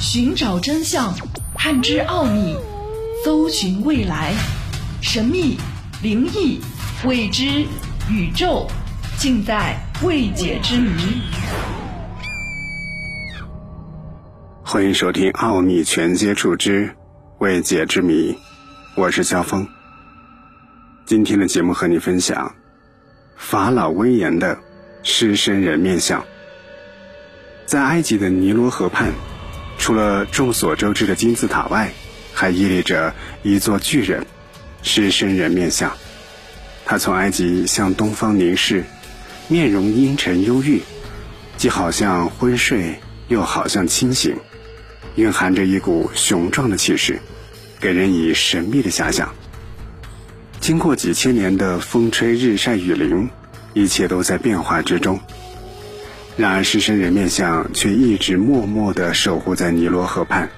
寻找真相，探知奥秘，搜寻未来，神秘、灵异、未知、宇宙，尽在未解之谜。欢迎收听《奥秘全接触之未解之谜》，我是肖峰。今天的节目和你分享法老威严的狮身人面像。在埃及的尼罗河畔，除了众所周知的金字塔外，还屹立着一座巨人——狮身人面像。他从埃及向东方凝视，面容阴沉忧郁，既好像昏睡，又好像清醒，蕴含着一股雄壮的气势，给人以神秘的遐想。经过几千年的风吹日晒雨淋，一切都在变化之中。然而，狮身人面像却一直默默地守护在尼罗河畔，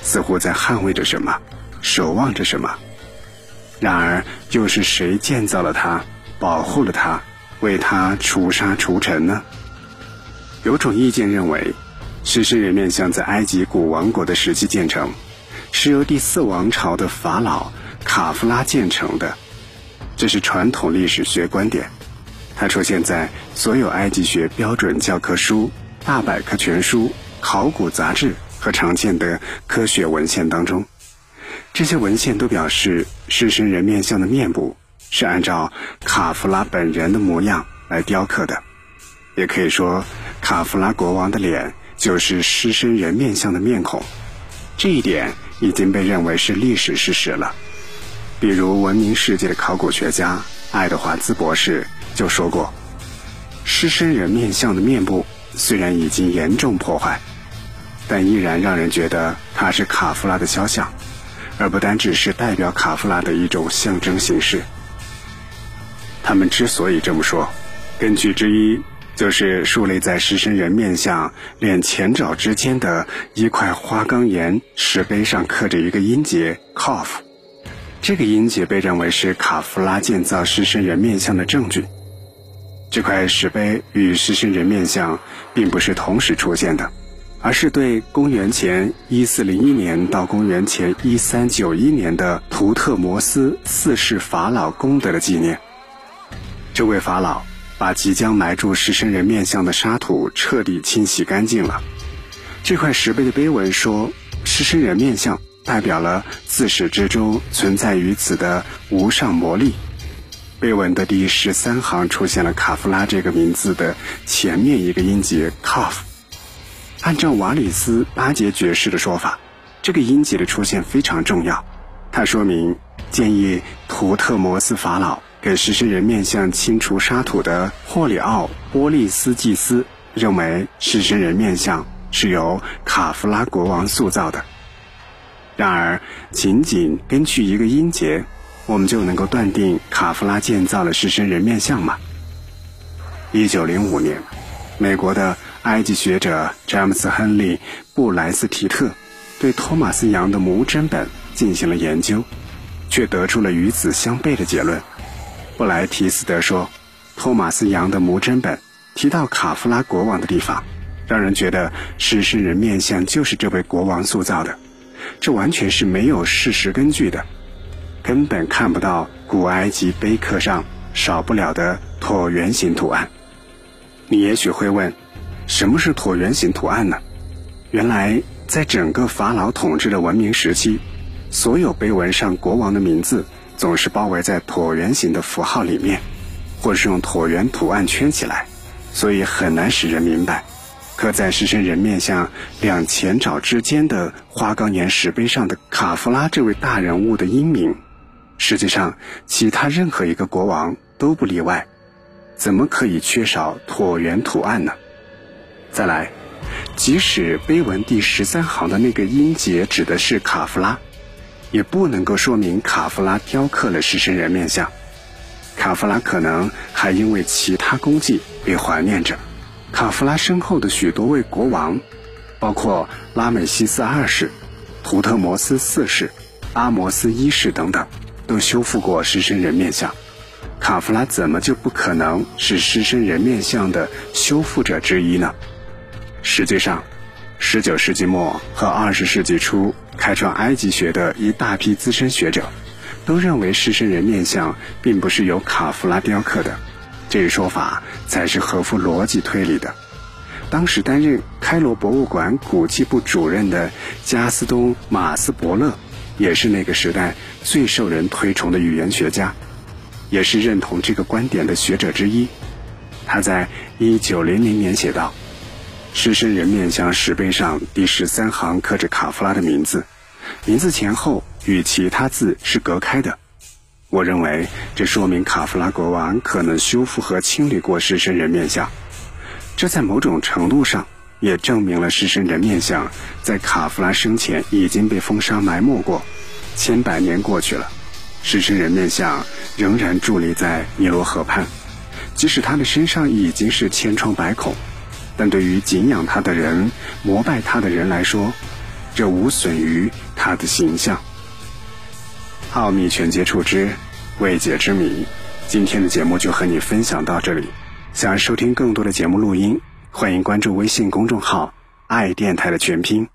似乎在捍卫着什么，守望着什么。然而，又是谁建造了它，保护了它，为它除沙除尘呢？有种意见认为，狮身人面像在埃及古王国的时期建成，是由第四王朝的法老卡夫拉建成的，这是传统历史学观点。它出现在所有埃及学标准教科书、大百科全书、考古杂志和常见的科学文献当中。这些文献都表示，狮身人面像的面部是按照卡夫拉本人的模样来雕刻的。也可以说，卡夫拉国王的脸就是狮身人面像的面孔。这一点已经被认为是历史事实了。比如，闻名世界的考古学家爱德华兹博士。就说过，狮身人面像的面部虽然已经严重破坏，但依然让人觉得它是卡夫拉的肖像，而不单只是代表卡夫拉的一种象征形式。他们之所以这么说，根据之一就是竖立在狮身人面像脸前爪之间的一块花岗岩石碑上刻着一个音节 “cough”，这个音节被认为是卡夫拉建造狮身人面像的证据。这块石碑与狮身人面像并不是同时出现的，而是对公元前一四零一年到公元前一三九一年的图特摩斯四世法老功德的纪念。这位法老把即将埋住狮身人面像的沙土彻底清洗干净了。这块石碑的碑文说，狮身人面像代表了自始至终存在于此的无上魔力。碑文的第十三行出现了卡夫拉这个名字的前面一个音节 “cough”。按照瓦里斯巴杰爵士的说法，这个音节的出现非常重要，它说明建议图特摩斯法老给狮身人面像清除沙土的霍里奥波利斯祭司认为狮身人面像是由卡夫拉国王塑造的。然而，仅仅根据一个音节。我们就能够断定卡夫拉建造了狮身人面像吗？一九零五年，美国的埃及学者詹姆斯·亨利·布莱斯提特对托马斯·杨的墓真本进行了研究，却得出了与此相悖的结论。布莱提斯德说，托马斯·杨的墓真本提到卡夫拉国王的地方，让人觉得狮身人面像就是这位国王塑造的，这完全是没有事实根据的。根本看不到古埃及碑刻上少不了的椭圆形图案。你也许会问，什么是椭圆形图案呢？原来，在整个法老统治的文明时期，所有碑文上国王的名字总是包围在椭圆形的符号里面，或是用椭圆图案圈起来，所以很难使人明白，刻在狮身人面像两前爪之间的花岗岩石碑上的卡夫拉这位大人物的英名。实际上，其他任何一个国王都不例外，怎么可以缺少椭圆图案呢？再来，即使碑文第十三行的那个音节指的是卡夫拉，也不能够说明卡夫拉雕刻了狮身人面像。卡夫拉可能还因为其他功绩被怀念着。卡夫拉身后的许多位国王，包括拉美西斯二世、图特摩斯四世、阿摩斯一世等等。都修复过狮身人面像，卡夫拉怎么就不可能是狮身人面像的修复者之一呢？实际上，十九世纪末和二十世纪初开创埃及学的一大批资深学者，都认为狮身人面像并不是由卡夫拉雕刻的，这一说法才是合乎逻辑推理的。当时担任开罗博物馆古迹部主任的加斯东·马斯伯勒，也是那个时代最受人推崇的语言学家，也是认同这个观点的学者之一。他在一九零零年写道。狮身人面像石碑上第十三行刻着卡夫拉的名字，名字前后与其他字是隔开的。我认为这说明卡夫拉国王可能修复和清理过狮身人面像，这在某种程度上也证明了狮身人面像在卡夫拉生前已经被风沙埋没过。千百年过去了，狮身人面像仍然伫立在尼罗河畔，即使他的身上已经是千疮百孔。但对于敬仰他的人、膜拜他的人来说，这无损于他的形象。奥秘全接触之未解之谜，今天的节目就和你分享到这里。想要收听更多的节目录音，欢迎关注微信公众号“爱电台”的全拼。